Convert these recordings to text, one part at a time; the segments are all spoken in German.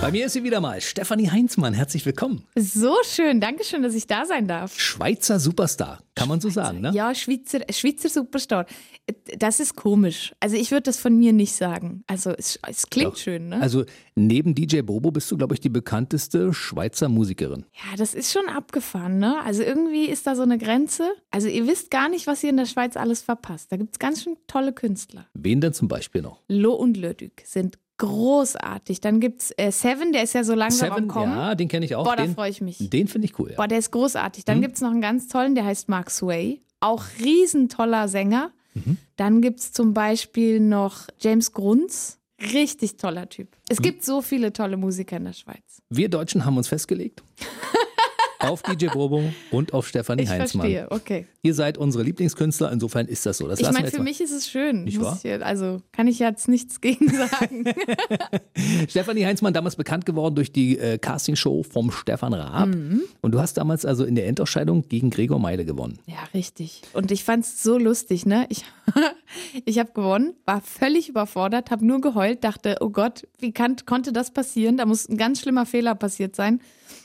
Bei mir ist sie wieder mal, Stefanie Heinzmann. Herzlich willkommen. So schön, danke schön, dass ich da sein darf. Schweizer Superstar, kann man so sagen, ne? Ja, Schweizer, Schweizer Superstar. Das ist komisch. Also ich würde das von mir nicht sagen. Also es, es klingt Doch. schön, ne? Also neben DJ Bobo bist du, glaube ich, die bekannteste Schweizer Musikerin. ja, das ist schon abgefahren, ne? Also irgendwie ist da so eine Grenze. Also ihr wisst gar nicht, was ihr in der Schweiz alles verpasst. Da gibt es ganz schön tolle Künstler. Wen denn zum Beispiel noch? Lo und Lödük sind großartig. Dann gibt es äh, Seven, der ist ja so langsam am Seven, Kommen. ja, den kenne ich auch. Boah, da freue ich mich. Den finde ich cool, ja. Boah, der ist großartig. Mhm. Dann gibt es noch einen ganz tollen, der heißt Mark Sway. Auch riesentoller Sänger. Mhm. Dann gibt es zum Beispiel noch James Grunz. Richtig toller Typ. Es Mhm. gibt so viele tolle Musiker in der Schweiz. Wir Deutschen haben uns festgelegt. Auf DJ Bobo und auf Stefanie Ich Heinzmann. verstehe, okay. Ihr seid unsere Lieblingskünstler, insofern ist das so. Das Ich meine, für mal. mich ist es schön. Nicht Muss wahr? ich, also kann ich jetzt nichts gegen sagen. Stefanie Heinzmann, damals bekannt geworden durch die äh, Castingshow vom Stefan Raab. Mhm. Und du hast damals also in der Endausscheidung gegen Gregor Meile gewonnen. ja, richtig. Und ich fand es so lustig, ne? Ich, ich habe gewonnen, war völlig überfordert, habe nur geheult, dachte, oh Gott, wie kann, konnte das passieren? Da muss ein ganz schlimmer Fehler passiert sein.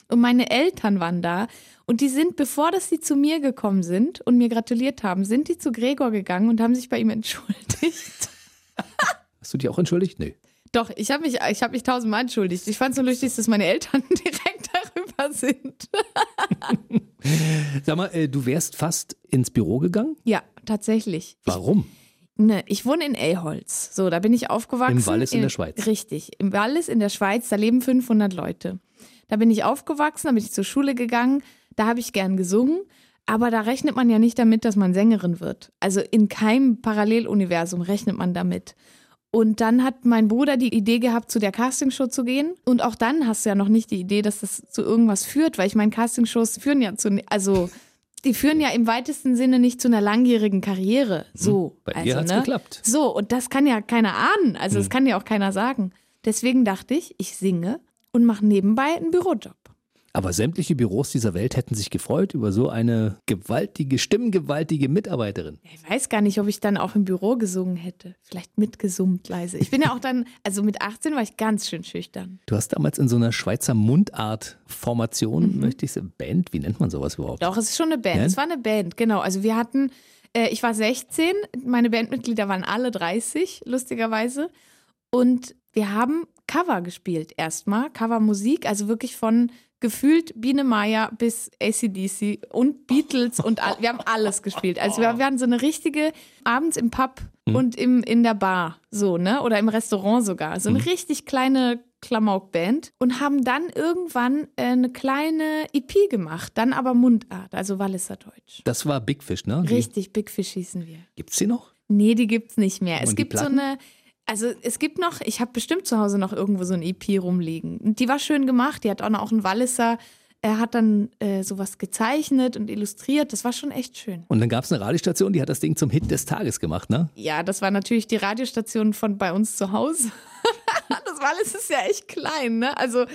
Und meine Eltern waren da. Und die sind, bevor dass sie zu mir gekommen sind und mir gratuliert haben, sind die zu Gregor gegangen und haben sich bei ihm entschuldigt. Hast du dich auch entschuldigt? Nee. Doch, ich habe mich, ich hab mich tausendmal entschuldigt. Ich fand es so lustig, dass meine Eltern direkt darüber sind. Sag mal, äh, du wärst fast ins Büro gegangen? Ja, tatsächlich. Warum? Ne, ich wohne in Elholz. So, da bin ich aufgewachsen. Im Wallis in der Schweiz. Richtig. Im Wallis in der Schweiz, da leben 500 Leute. Da bin ich aufgewachsen, da bin ich zur Schule gegangen, da habe ich gern gesungen. Aber da rechnet man ja nicht damit, dass man Sängerin wird. Also in keinem Paralleluniversum rechnet man damit. Und dann hat mein Bruder die Idee gehabt, zu der Castingshow zu gehen. Und auch dann hast du ja noch nicht die Idee, dass das zu irgendwas führt, weil ich meine, Castingshows führen ja zu, also die führen ja im weitesten Sinne nicht zu einer langjährigen Karriere. So. Bei also, dir hat's ne? geklappt. So, und das kann ja keiner ahnen. Also, das kann ja auch keiner sagen. Deswegen dachte ich, ich singe und mache nebenbei einen Bürojob. Aber sämtliche Büros dieser Welt hätten sich gefreut über so eine gewaltige, stimmgewaltige Mitarbeiterin. Ich weiß gar nicht, ob ich dann auch im Büro gesungen hätte. Vielleicht mitgesummt leise. Ich bin ja auch dann, also mit 18 war ich ganz schön schüchtern. Du hast damals in so einer Schweizer Mundart-Formation, möchte ich sagen, Band, wie nennt man sowas überhaupt? Doch, es ist schon eine Band. Ja? Es war eine Band, genau. Also wir hatten, äh, ich war 16, meine Bandmitglieder waren alle 30, lustigerweise. Und wir haben Cover gespielt erstmal, Covermusik, also wirklich von gefühlt Biene Meier bis ACDC und Beatles und all, wir haben alles gespielt. Also wir waren so eine richtige, abends im Pub und im, in der Bar, so, ne? Oder im Restaurant sogar. So eine richtig kleine Klamauk-Band und haben dann irgendwann äh, eine kleine EP gemacht, dann aber Mundart, also Walliser Deutsch. Das war Big Fish, ne? Richtig, Big Fish hießen wir. Gibt's die noch? Nee, die gibt's nicht mehr. Es Und die gibt so Platten? eine, also es gibt noch, ich habe bestimmt zu Hause noch irgendwo so ein EP rumliegen. Und die war schön gemacht, die hat auch noch auch einen Walliser, er hat dann äh, sowas gezeichnet und illustriert, das war schon echt schön. Und dann gab's eine Radiostation, die hat das Ding zum Hit des Tages gemacht, ne? Ja, das war natürlich die Radiostation von bei uns zu Hause. das Wallis ist ja echt klein, ne? Also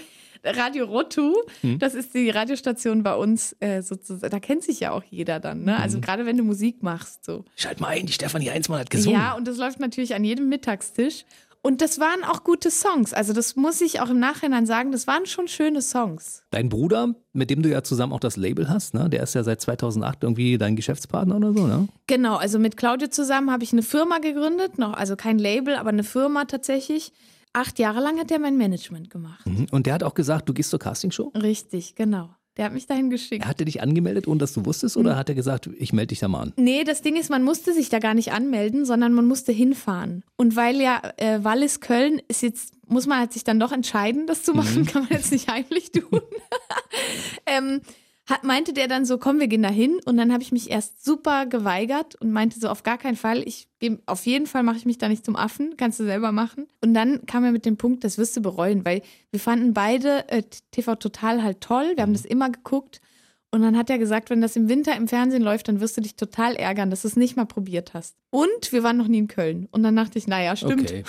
Radio Rotu, Hm. das ist die Radiostation bei uns äh, sozusagen, da kennt sich ja auch jeder dann, ne? Also gerade wenn du Musik machst, so. Schalt mal ein, die Stefanie Heinzmann hat gesungen. Ja, und das läuft natürlich an jedem Mittagstisch. Und das waren auch gute Songs. Also das muss ich auch im Nachhinein sagen, das waren schon schöne Songs. Dein Bruder, mit dem du ja zusammen auch das Label hast, ne? Der ist ja seit 2008 irgendwie dein Geschäftspartner oder so, ne? Genau, also mit Claudio zusammen habe ich eine Firma gegründet, noch, also kein Label, aber eine Firma tatsächlich. Acht Jahre lang hat er mein Management gemacht. Mhm. Und der hat auch gesagt, du gehst zur Castingshow? Richtig, genau. Der hat mich dahin geschickt. Hat er dich angemeldet, ohne dass du wusstest, oder hat er gesagt, ich melde dich da mal an? Nee, das Ding ist, man musste sich da gar nicht anmelden, sondern man musste hinfahren. Und weil ja äh, Wallis Köln ist jetzt, muss man halt sich dann doch entscheiden, das zu machen, kann man jetzt nicht heimlich tun. ähm, hat, meinte der dann so, komm, wir gehen da hin. Und dann habe ich mich erst super geweigert und meinte so, auf gar keinen Fall, ich geh- auf jeden Fall mache ich mich da nicht zum Affen, kannst du selber machen. Und dann kam er mit dem Punkt, das wirst du bereuen, weil wir fanden beide äh, TV Total halt toll, wir haben das immer geguckt. Und dann hat er gesagt, wenn das im Winter im Fernsehen läuft, dann wirst du dich total ärgern, dass du es nicht mal probiert hast. Und wir waren noch nie in Köln. Und dann dachte ich, naja, stimmt. Okay.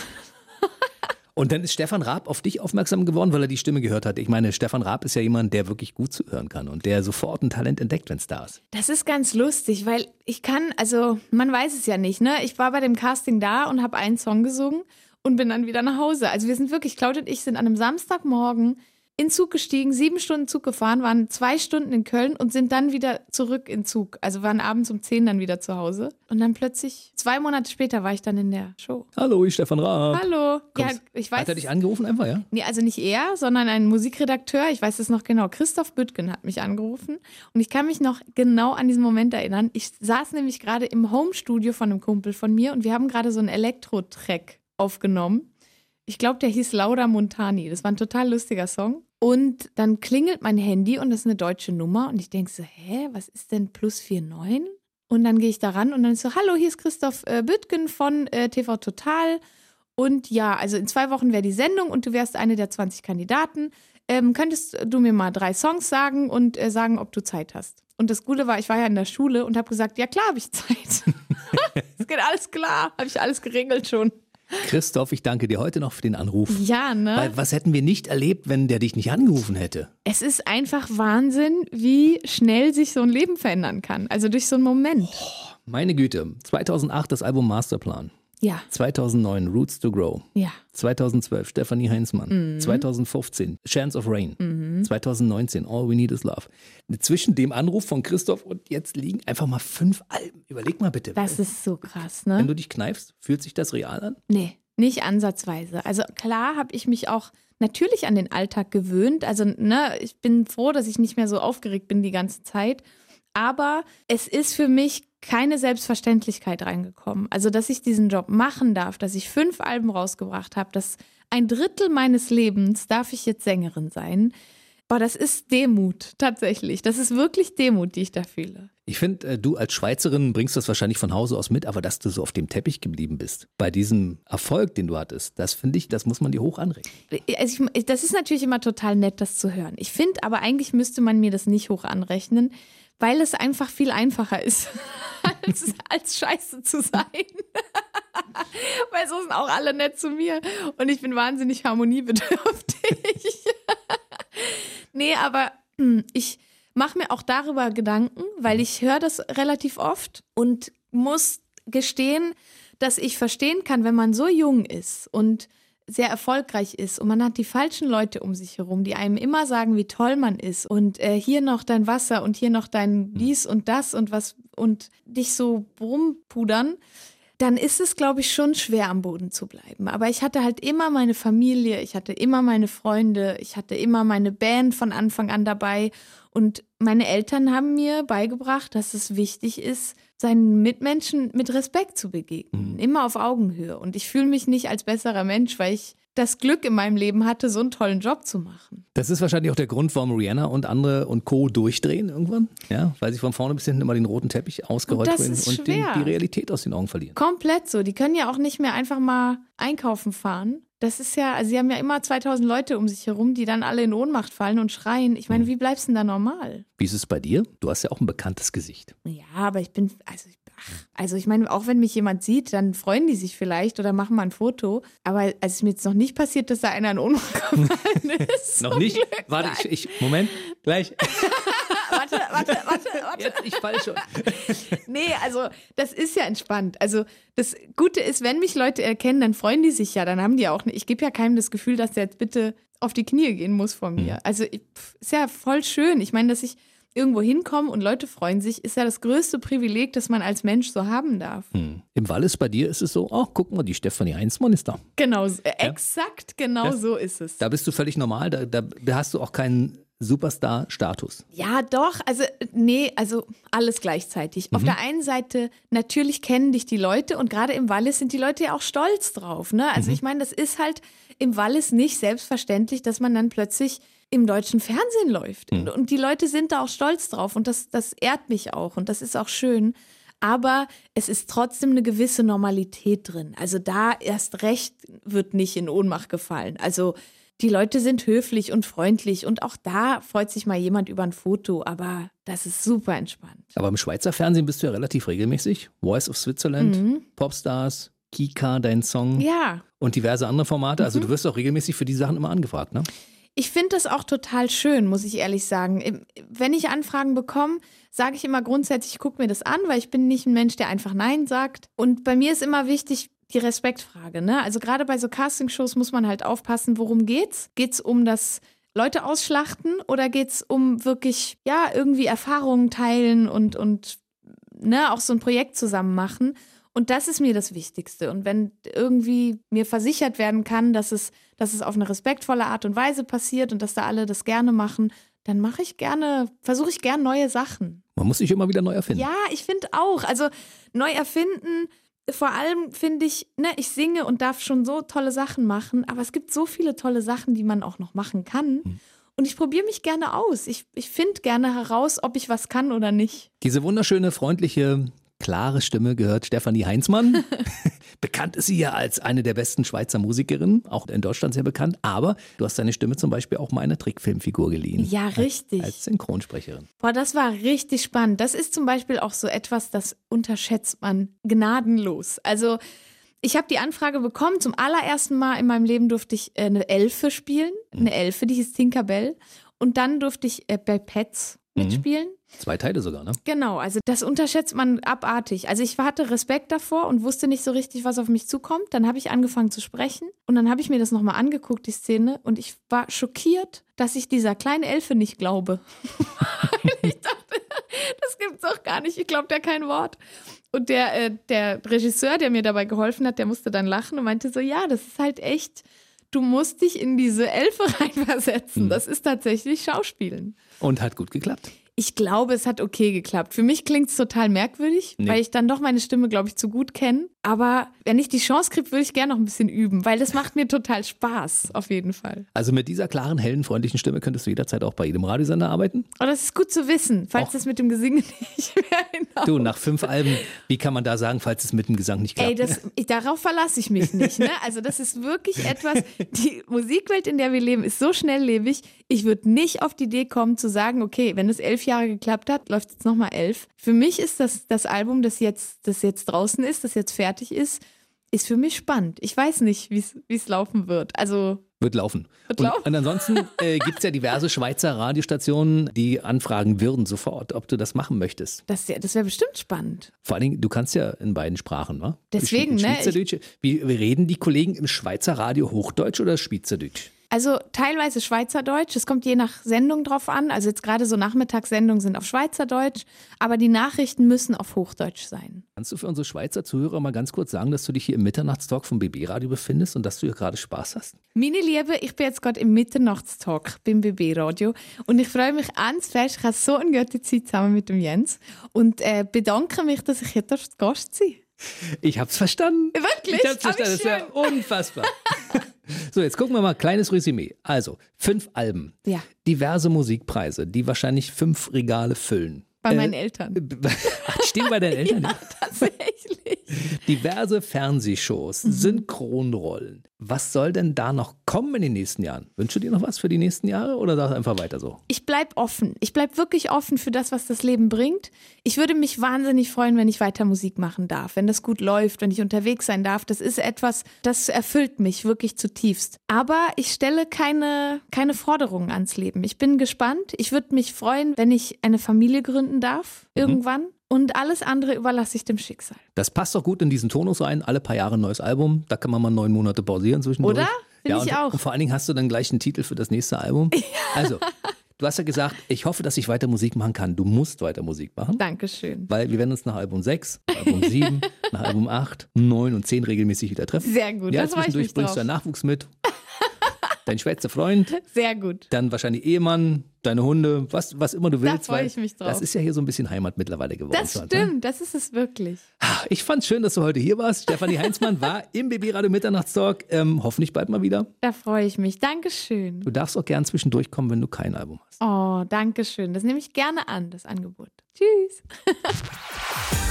Und dann ist Stefan Raab auf dich aufmerksam geworden, weil er die Stimme gehört hat. Ich meine, Stefan Raab ist ja jemand, der wirklich gut zuhören kann und der sofort ein Talent entdeckt, wenn es da ist. Das ist ganz lustig, weil ich kann, also man weiß es ja nicht, ne? Ich war bei dem Casting da und habe einen Song gesungen und bin dann wieder nach Hause. Also wir sind wirklich, Claudia und ich sind an einem Samstagmorgen in Zug gestiegen, sieben Stunden Zug gefahren, waren zwei Stunden in Köln und sind dann wieder zurück in Zug. Also waren abends um zehn dann wieder zu Hause. Und dann plötzlich, zwei Monate später, war ich dann in der Show. Hallo, ich Stefan Raab. Hallo. Kommst, ja, ich weiß. Hat er dich angerufen einfach, ja? Nee, also nicht er, sondern ein Musikredakteur. Ich weiß es noch genau. Christoph Büttgen hat mich angerufen. Und ich kann mich noch genau an diesen Moment erinnern. Ich saß nämlich gerade im Homestudio von einem Kumpel von mir und wir haben gerade so einen Elektro-Track aufgenommen. Ich glaube, der hieß Laura Montani. Das war ein total lustiger Song. Und dann klingelt mein Handy und das ist eine deutsche Nummer. Und ich denke so, hä, was ist denn plus 49? Und dann gehe ich da ran und dann so, hallo, hier ist Christoph äh, Büttgen von äh, TV Total. Und ja, also in zwei Wochen wäre die Sendung und du wärst eine der 20 Kandidaten. Ähm, könntest du mir mal drei Songs sagen und äh, sagen, ob du Zeit hast? Und das Gute war, ich war ja in der Schule und habe gesagt, ja klar, habe ich Zeit. Es geht alles klar, habe ich alles geregelt schon. Christoph, ich danke dir heute noch für den Anruf. Ja, ne? Weil was hätten wir nicht erlebt, wenn der dich nicht angerufen hätte? Es ist einfach Wahnsinn, wie schnell sich so ein Leben verändern kann. Also durch so einen Moment. Oh, meine Güte. 2008 das Album Masterplan. Ja. 2009 Roots to Grow. Ja. 2012 Stephanie Heinzmann. Mhm. 2015 Chance of Rain. Mhm. 2019 All We Need Is Love. Zwischen dem Anruf von Christoph und jetzt liegen einfach mal fünf Alben. Überleg mal bitte. Das ist so krass, ne? Wenn du dich kneifst, fühlt sich das real an? Nee, nicht ansatzweise. Also klar habe ich mich auch natürlich an den Alltag gewöhnt. Also ne, ich bin froh, dass ich nicht mehr so aufgeregt bin die ganze Zeit. Aber es ist für mich keine Selbstverständlichkeit reingekommen. Also, dass ich diesen Job machen darf, dass ich fünf Alben rausgebracht habe, dass ein Drittel meines Lebens darf ich jetzt Sängerin sein. Boah, das ist Demut, tatsächlich. Das ist wirklich Demut, die ich da fühle. Ich finde, äh, du als Schweizerin bringst das wahrscheinlich von Hause aus mit, aber dass du so auf dem Teppich geblieben bist, bei diesem Erfolg, den du hattest, das finde ich, das muss man dir hoch anrechnen. Also ich, das ist natürlich immer total nett, das zu hören. Ich finde aber eigentlich müsste man mir das nicht hoch anrechnen, weil es einfach viel einfacher ist, als, als scheiße zu sein. weil so sind auch alle nett zu mir und ich bin wahnsinnig harmoniebedürftig. nee, aber hm, ich mache mir auch darüber Gedanken, weil ich höre das relativ oft und muss gestehen, dass ich verstehen kann, wenn man so jung ist und sehr erfolgreich ist und man hat die falschen Leute um sich herum, die einem immer sagen, wie toll man ist und äh, hier noch dein Wasser und hier noch dein hm. dies und das und was und dich so rumpudern, dann ist es, glaube ich, schon schwer am Boden zu bleiben. Aber ich hatte halt immer meine Familie, ich hatte immer meine Freunde, ich hatte immer meine Band von Anfang an dabei und meine Eltern haben mir beigebracht, dass es wichtig ist, seinen Mitmenschen mit Respekt zu begegnen, mhm. immer auf Augenhöhe. Und ich fühle mich nicht als besserer Mensch, weil ich das Glück in meinem Leben hatte, so einen tollen Job zu machen. Das ist wahrscheinlich auch der Grund, warum Rihanna und andere und Co. durchdrehen irgendwann. Ja, weil sie von vorne bis hinten immer den roten Teppich ausgerollt werden und den, die Realität aus den Augen verlieren. Komplett so. Die können ja auch nicht mehr einfach mal einkaufen fahren. Das ist ja, also sie haben ja immer 2000 Leute um sich herum, die dann alle in Ohnmacht fallen und schreien. Ich meine, hm. wie bleibst du denn da normal? Wie ist es bei dir? Du hast ja auch ein bekanntes Gesicht. Ja, aber ich bin, also ich also ich meine, auch wenn mich jemand sieht, dann freuen die sich vielleicht oder machen mal ein Foto. Aber es ist mir jetzt noch nicht passiert, dass da einer in Ohnmacht gefallen ist. noch nicht? Warte, ich, ich, Moment, gleich. warte, warte, warte, warte. Jetzt, ich fall schon. nee, also das ist ja entspannt. Also das Gute ist, wenn mich Leute erkennen, dann freuen die sich ja. Dann haben die auch, ich gebe ja keinem das Gefühl, dass der jetzt bitte auf die Knie gehen muss von mir. Mhm. Also ist ja voll schön. Ich meine, dass ich irgendwo hinkommen und Leute freuen sich, ist ja das größte Privileg, das man als Mensch so haben darf. Hm. Im Wallis bei dir ist es so, ach, guck mal, die Stefanie Heinzmann ist da. Genau, ja? exakt genau das, so ist es. Da bist du völlig normal, da, da, da hast du auch keinen Superstar-Status. Ja, doch. Also, nee, also alles gleichzeitig. Mhm. Auf der einen Seite, natürlich kennen dich die Leute und gerade im Wallis sind die Leute ja auch stolz drauf. Ne? Also, mhm. ich meine, das ist halt im Wallis nicht selbstverständlich, dass man dann plötzlich im deutschen Fernsehen läuft. Mhm. Und die Leute sind da auch stolz drauf und das, das ehrt mich auch und das ist auch schön. Aber es ist trotzdem eine gewisse Normalität drin. Also da erst recht wird nicht in Ohnmacht gefallen. Also die Leute sind höflich und freundlich und auch da freut sich mal jemand über ein Foto, aber das ist super entspannt. Aber im Schweizer Fernsehen bist du ja relativ regelmäßig. Voice of Switzerland, mhm. Popstars, Kika, dein Song Ja. und diverse andere Formate. Also du wirst auch regelmäßig für die Sachen immer angefragt, ne? Ich finde das auch total schön, muss ich ehrlich sagen. Wenn ich Anfragen bekomme, sage ich immer grundsätzlich, ich gucke mir das an, weil ich bin nicht ein Mensch, der einfach Nein sagt. Und bei mir ist immer wichtig die Respektfrage. Ne? Also gerade bei so Castingshows muss man halt aufpassen, worum geht's? Geht's um das Leute ausschlachten oder geht's um wirklich, ja, irgendwie Erfahrungen teilen und, und ne, auch so ein Projekt zusammen machen? Und das ist mir das Wichtigste. Und wenn irgendwie mir versichert werden kann, dass es, dass es auf eine respektvolle Art und Weise passiert und dass da alle das gerne machen, dann mache ich gerne, versuche ich gern neue Sachen. Man muss sich immer wieder neu erfinden. Ja, ich finde auch. Also neu erfinden, vor allem finde ich, ne, ich singe und darf schon so tolle Sachen machen, aber es gibt so viele tolle Sachen, die man auch noch machen kann. Und ich probiere mich gerne aus. Ich, ich finde gerne heraus, ob ich was kann oder nicht. Diese wunderschöne, freundliche, klare Stimme gehört Stefanie Heinzmann. bekannt ist sie ja als eine der besten Schweizer Musikerinnen, auch in Deutschland sehr bekannt. Aber du hast deine Stimme zum Beispiel auch mal einer Trickfilmfigur geliehen. Ja, richtig. Als Synchronsprecherin. Boah, das war richtig spannend. Das ist zum Beispiel auch so etwas, das unterschätzt man gnadenlos. Also ich habe die Anfrage bekommen, zum allerersten Mal in meinem Leben durfte ich äh, eine Elfe spielen. Eine Elfe, die hieß Tinkerbell. Und dann durfte ich äh, bei Pets mitspielen. Zwei Teile sogar, ne? Genau, also das unterschätzt man abartig. Also ich hatte Respekt davor und wusste nicht so richtig, was auf mich zukommt. Dann habe ich angefangen zu sprechen und dann habe ich mir das nochmal angeguckt, die Szene, und ich war schockiert, dass ich dieser kleinen Elfe nicht glaube. ich dachte, das gibt's doch gar nicht. Ich glaube da kein Wort. Und der, äh, der Regisseur, der mir dabei geholfen hat, der musste dann lachen und meinte so, ja, das ist halt echt, du musst dich in diese Elfe reinversetzen. Das ist tatsächlich Schauspielen. Und hat gut geklappt. Ich glaube, es hat okay geklappt. Für mich klingt es total merkwürdig, Nee. weil ich dann doch meine Stimme, glaube ich, zu gut kenne. Aber wenn ich die Chance kriege, würde ich gerne noch ein bisschen üben, weil das macht mir total Spaß, auf jeden Fall. Also mit dieser klaren, hellen, freundlichen Stimme könntest du jederzeit auch bei jedem Radiosender arbeiten. Und das ist gut zu wissen, falls Och. das mit dem Gesingen nicht mehr hinhaut. Du, nach fünf Alben, wie kann man da sagen, falls es mit dem Gesang nicht klappt? Ey, das, ich, darauf verlasse ich mich nicht. Ne? Also das ist wirklich etwas, die Musikwelt, in der wir leben, ist so schnelllebig. Ich würde nicht auf die Idee kommen zu sagen, okay, wenn es elf Jahre geklappt hat, läuft jetzt nochmal elf. Für mich ist das, das Album, das jetzt, das jetzt draußen ist, das jetzt fertig ist, ist für mich spannend. Ich weiß nicht, wie es laufen wird. Also Wird laufen. Wird und, laufen. und ansonsten äh, gibt es ja diverse Schweizer Radiostationen, die anfragen würden sofort, ob du das machen möchtest. das, das wäre bestimmt spannend. Vor allen Dingen, du kannst ja in beiden Sprachen, wa? Deswegen, ne? Schweizerdeutsch. Wie, wie reden die Kollegen im Schweizer Radio Hochdeutsch oder Schweizerdeutsch? Also teilweise Schweizerdeutsch, es kommt je nach Sendung drauf an. Also jetzt gerade so Nachmittagssendungen sind auf Schweizerdeutsch, aber die Nachrichten müssen auf Hochdeutsch sein. Kannst du für unsere Schweizer Zuhörer mal ganz kurz sagen, dass du dich hier im Mitternachtstalk vom BB-Radio befindest und dass du hier gerade Spaß hast? Meine Liebe, ich bin jetzt gerade im Mitternachtstalk beim BB-Radio und ich freue mich ganz fest. Ich habe so eine gute Zeit zusammen mit dem Jens und äh, bedanke mich, dass ich hier Gast sein Ich hab's verstanden. Wirklich? Ich hab's Aber verstanden. Das ist ja unfassbar. so, jetzt gucken wir mal, kleines Resümee. Also, fünf Alben, Ja, diverse Musikpreise, die wahrscheinlich fünf Regale füllen. Bei Äh, meinen Eltern. Ach, stehen bei deinen Eltern. Ja, tatsächlich. Diverse Fernsehshows, Mhm. Synchronrollen. Was soll denn da noch kommen in den nächsten Jahren? Wünschst du dir noch was für die nächsten Jahre oder sagst du einfach weiter so? Ich bleib offen. Ich bleib wirklich offen für das, was das Leben bringt. Ich würde mich wahnsinnig freuen, wenn ich weiter Musik machen darf, wenn das gut läuft, wenn ich unterwegs sein darf. Das ist etwas, das erfüllt mich wirklich zutiefst. Aber ich stelle keine, keine Forderungen ans Leben. Ich bin gespannt. Ich würde mich freuen, wenn ich eine Familie gründen darf, irgendwann. Und alles andere überlasse ich dem Schicksal. Das passt doch gut in diesen Tonus rein. Alle paar Jahre ein neues Album. Da kann man mal neun Monate pausieren zwischendurch. Oder? Find ja, ich und, auch. Und vor allen Dingen hast du dann gleich einen Titel für das nächste Album. Also, du hast ja gesagt, ich hoffe, dass ich weiter Musik machen kann. Du musst weiter Musik machen. Dankeschön. Weil wir werden uns nach Album 6, Album 7, nach Album 8, 9 und 10 regelmäßig wieder treffen. Sehr gut. Ja, das zwischendurch bringst du drauf. deinen Nachwuchs mit. Dein schwätzer Freund, Sehr gut. dann wahrscheinlich Ehemann, deine Hunde, was, was immer du willst. freu weil ich mich drauf. Das ist ja hier so ein bisschen Heimat mittlerweile geworden. Das uns, stimmt. Das ist es wirklich. Ne? Ich fand's schön, dass du heute hier warst. Stefanie Heinzmann war im BB Radio Mitternachtstalk. Ähm, hoffentlich bald mal wieder. Da freue ich mich. Dankeschön. Du darfst auch gern zwischendurch kommen, wenn du kein Album hast. Oh, danke schön. Das nehme ich gerne an, das Angebot. Tschüss.